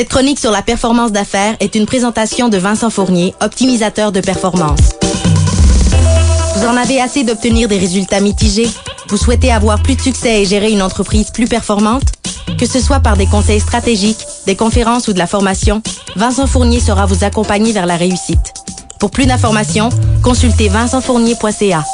Cette chronique sur la performance d'affaires est une présentation de Vincent Fournier, optimisateur de performance. Vous en avez assez d'obtenir des résultats mitigés? Vous souhaitez avoir plus de succès et gérer une entreprise plus performante? Que ce soit par des conseils stratégiques, des conférences ou de la formation, Vincent Fournier saura vous accompagner vers la réussite. Pour plus d'informations, consultez vincentfournier.ca.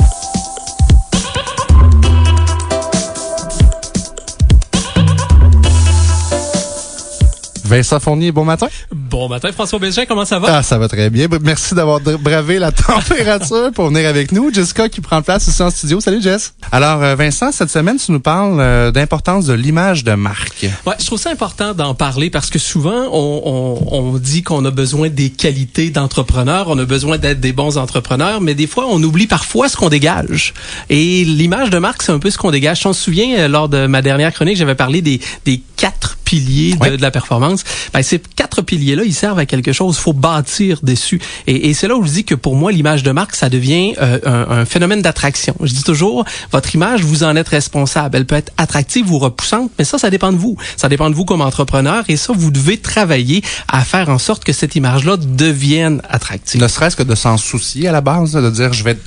Vincent Fournier, bon matin. Bon matin, François Bégin, comment ça va? Ah, ça va très bien. Merci d'avoir bravé la température pour venir avec nous. Jessica qui prend place ici en studio. Salut Jess. Alors, euh, Vincent, cette semaine, tu nous parles euh, d'importance de l'image de marque. Ouais, je trouve ça important d'en parler parce que souvent, on, on, on dit qu'on a besoin des qualités d'entrepreneur, on a besoin d'être des bons entrepreneurs, mais des fois, on oublie parfois ce qu'on dégage. Et l'image de marque, c'est un peu ce qu'on dégage. Je me souviens, euh, lors de ma dernière chronique, j'avais parlé des, des quatre piliers de, de la performance. Ben, ces quatre piliers-là, ils servent à quelque chose. Il faut bâtir dessus. Et, et c'est là où je dis que pour moi, l'image de marque, ça devient euh, un, un, phénomène d'attraction. Je dis toujours, votre image, vous en êtes responsable. Elle peut être attractive ou repoussante, mais ça, ça dépend de vous. Ça dépend de vous comme entrepreneur. Et ça, vous devez travailler à faire en sorte que cette image-là devienne attractive. Ne serait-ce que de s'en soucier à la base, de dire, je vais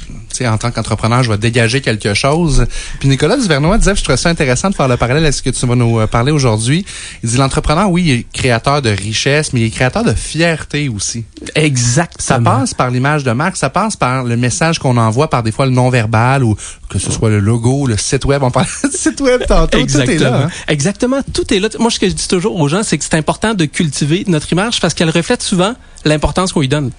en tant qu'entrepreneur, je vais dégager quelque chose. Puis Nicolas Duvernois disait, je trouvais ça intéressant de faire le parallèle avec ce que tu vas nous euh, parler aujourd'hui. Il dit, l'entrepreneur, oui, il est créateur de richesse, mais il est créateur de fierté aussi. Exact. Ça passe par l'image de marque, ça passe par le message qu'on envoie par des fois le non-verbal ou que ce soit le logo, le site web. On parle du site web tantôt. Exactement. Tout est là. Hein? Exactement. Tout est là. Moi, ce que je dis toujours aux gens, c'est que c'est important de cultiver notre image parce qu'elle reflète souvent l'importance qu'on lui donne.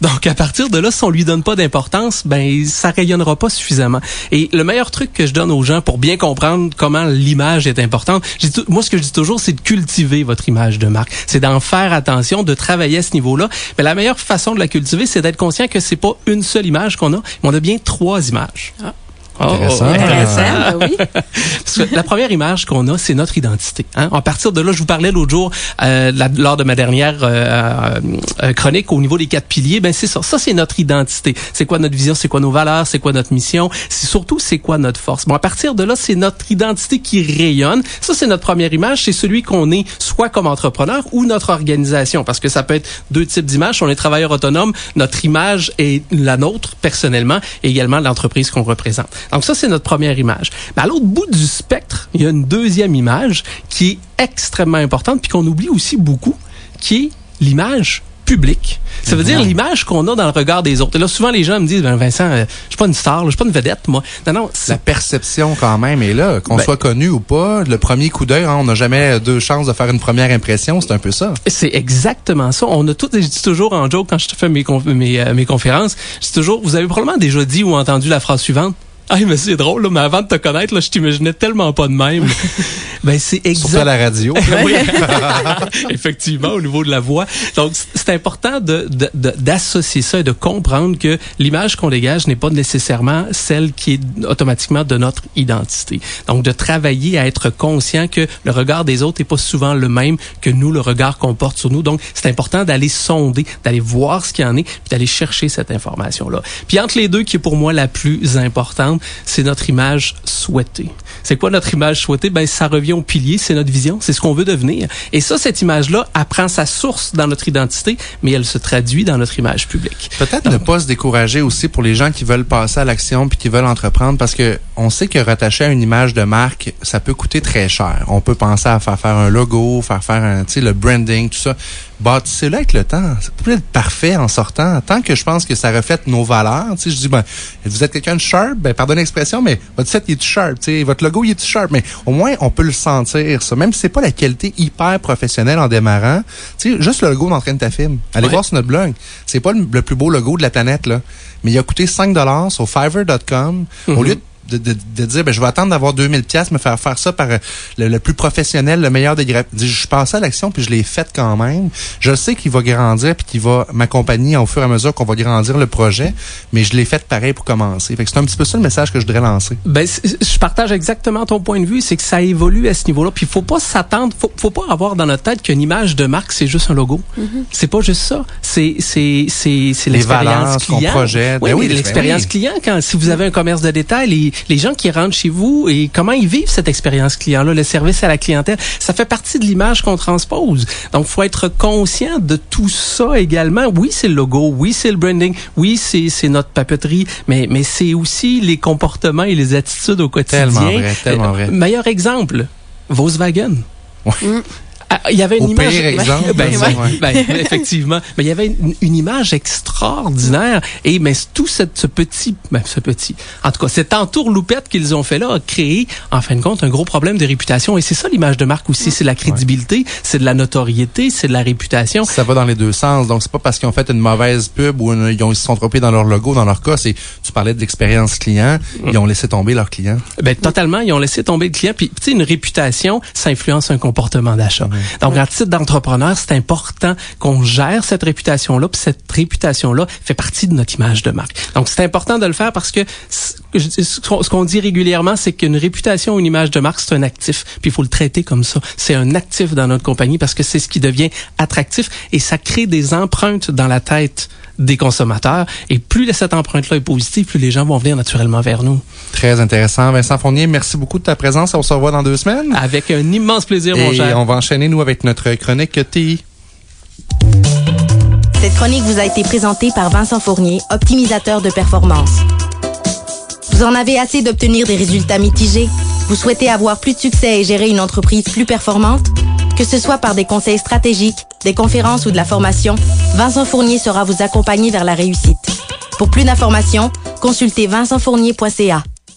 Donc, à partir de là, si on lui donne pas d'importance, ben, ça rayonnera pas suffisamment. Et le meilleur truc que je donne aux gens pour bien comprendre comment l'image est importante, moi, ce que je dis toujours, c'est de cultiver votre image de marque. C'est d'en faire attention, de travailler à ce niveau-là. Mais la meilleure façon de la cultiver, c'est d'être conscient que c'est pas une seule image qu'on a, mais on a bien trois images. Ah. Oh, intéressant. intéressant, oui. Parce que la première image qu'on a, c'est notre identité. Hein? À partir de là, je vous parlais l'autre jour, euh, la, lors de ma dernière euh, euh, chronique au niveau des quatre piliers, ben c'est ça. Ça, c'est notre identité. C'est quoi notre vision, c'est quoi nos valeurs, c'est quoi notre mission, c'est surtout c'est quoi notre force? Bon, à partir de là, c'est notre identité qui rayonne. Ça, c'est notre première image. C'est celui qu'on est soit comme entrepreneur ou notre organisation. Parce que ça peut être deux types d'images. On est travailleur autonome. Notre image est la nôtre, personnellement, et également l'entreprise qu'on représente. Donc ça, c'est notre première image. Mais à l'autre bout du spectre, il y a une deuxième image qui est extrêmement importante, puis qu'on oublie aussi beaucoup, qui est l'image publique. Ça veut dire l'image qu'on a dans le regard des autres. Et là, souvent, les gens me disent, ben, Vincent, euh, je suis pas une star, je suis pas une vedette, moi. Non, non. La perception, quand même, est là. Qu'on Ben- soit connu ou pas, le premier coup d'œil, hein, on n'a jamais deux chances de faire une première impression. C'est un peu ça. C'est exactement ça. On a tout, je dis toujours en joke quand je fais mes, conf- mes, euh, mes conférences, je dis toujours, vous avez probablement déjà dit ou entendu la phrase suivante. Ah, mais c'est drôle, là, mais avant de te connaître, là, je t'imaginais tellement pas de même. ben, c'est Surtout à exact. la radio. oui. Effectivement, au niveau de la voix. Donc, c'est important de, de- de- d'associer ça et de comprendre que l'image qu'on dégage n'est pas nécessairement celle qui est automatiquement de notre identité. Donc, de travailler à être conscient que le regard des autres n'est pas souvent le même que nous, le regard qu'on porte sur nous. Donc, c'est important d'aller sonder, d'aller voir ce qu'il y en est, puis d'aller chercher cette information-là. Puis, entre les deux, qui est pour moi la plus importante, c'est notre image souhaitée. C'est quoi notre image souhaitée? Ben, ça revient pilier, c'est notre vision, c'est ce qu'on veut devenir. Et ça, cette image-là, elle prend sa source dans notre identité, mais elle se traduit dans notre image publique. Peut-être ne pas se décourager aussi pour les gens qui veulent passer à l'action puis qui veulent entreprendre parce que on sait que rattacher à une image de marque, ça peut coûter très cher. On peut penser à faire faire un logo, faire faire un, tu sais, le branding, tout ça. Bâtissez-le avec le temps. Ça peut être parfait en sortant. Tant que je pense que ça reflète nos valeurs, tu sais, je dis, ben, vous êtes quelqu'un de sharp, ben, pardonnez l'expression, mais votre site, il est sharp, tu sais, votre logo, il est sharp, mais au moins, on peut le sentir, ça. Même si c'est pas la qualité hyper professionnelle en démarrant, tu sais, juste le logo d'entraîne ta film. Allez Ouais. voir sur notre blog. C'est pas le, le plus beau logo de la planète, là. Mais il a coûté 5 dollars sur fiverr.com. Au lieu de, de, de dire, ben, je vais attendre d'avoir 2000 pièces, me faire faire ça par euh, le, le plus professionnel, le meilleur des. Je suis passé à l'action puis je l'ai fait quand même. Je sais qu'il va grandir puis qu'il va m'accompagner au fur et à mesure qu'on va grandir le projet, mais je l'ai fait pareil pour commencer. Fait que c'est un petit peu ça le message que je voudrais lancer. Ben, je partage exactement ton point de vue, c'est que ça évolue à ce niveau-là. Puis faut pas s'attendre, faut, faut pas avoir dans notre tête qu'une image de marque c'est juste un logo. C'est pas juste ça. C'est c'est c'est c'est Les l'expérience valeurs, ce qu'on client. projette. Oui, Ben oui, l'expérience ben oui. client quand si vous avez un commerce de détail, les gens qui rentrent chez vous et comment ils vivent cette expérience client-là, le service à la clientèle, ça fait partie de l'image qu'on transpose. Donc, faut être conscient de tout ça également. Oui, c'est le logo, oui, c'est le branding, oui, c'est c'est notre papeterie, mais mais c'est aussi les comportements et les attitudes au quotidien. Tellement vrai, tellement vrai. Euh, meilleur exemple, Volkswagen. Ouais. Mm. Il y avait une Au image. pire exemple, Ben, ouais. ouais, ben, effectivement. Mais il y avait une, une image extraordinaire. Et mais tout cette, ce petit, ben, ce petit, en tout cas, cette entourloupette qu'ils ont fait là a créé, en fin de compte, un gros problème de réputation. Et c'est ça l'image de marque aussi. C'est la crédibilité, c'est de la notoriété, c'est de la réputation. Ça va dans les deux sens. Donc, c'est pas parce qu'ils ont fait une mauvaise pub ou une- ils, ont- ils se sont trompés dans leur logo. Dans leur cas, c'est, tu parlais de l'expérience client. Ils ont laissé tomber leur client. Ben, totalement, ils ont laissé tomber le client. Puis, tu sais, une réputation, ça influence un comportement d'achat. Donc, en titre d'entrepreneur, c'est important qu'on gère cette réputation-là. Puis, cette réputation-là fait partie de notre image de marque. Donc, c'est important de le faire parce que ce qu'on dit régulièrement, c'est qu'une réputation ou une image de marque, c'est un actif. Puis, il faut le traiter comme ça. C'est un actif dans notre compagnie parce que c'est ce qui devient attractif et ça crée des empreintes dans la tête des consommateurs. Et plus cette empreinte-là est positive, plus les gens vont venir naturellement vers nous. Très intéressant. Vincent Fournier, merci beaucoup de ta présence. On se revoit dans deux semaines. Avec un immense plaisir, mon Et cher. on va enchaîner, nous, avec notre chronique TI. Cette chronique vous a été présentée par Vincent Fournier, optimisateur de performance. Vous en avez assez d'obtenir des résultats mitigés? Vous souhaitez avoir plus de succès et gérer une entreprise plus performante? Que ce soit par des conseils stratégiques, des conférences ou de la formation, Vincent Fournier sera vous accompagner vers la réussite. Pour plus d'informations, consultez vincentfournier.ca.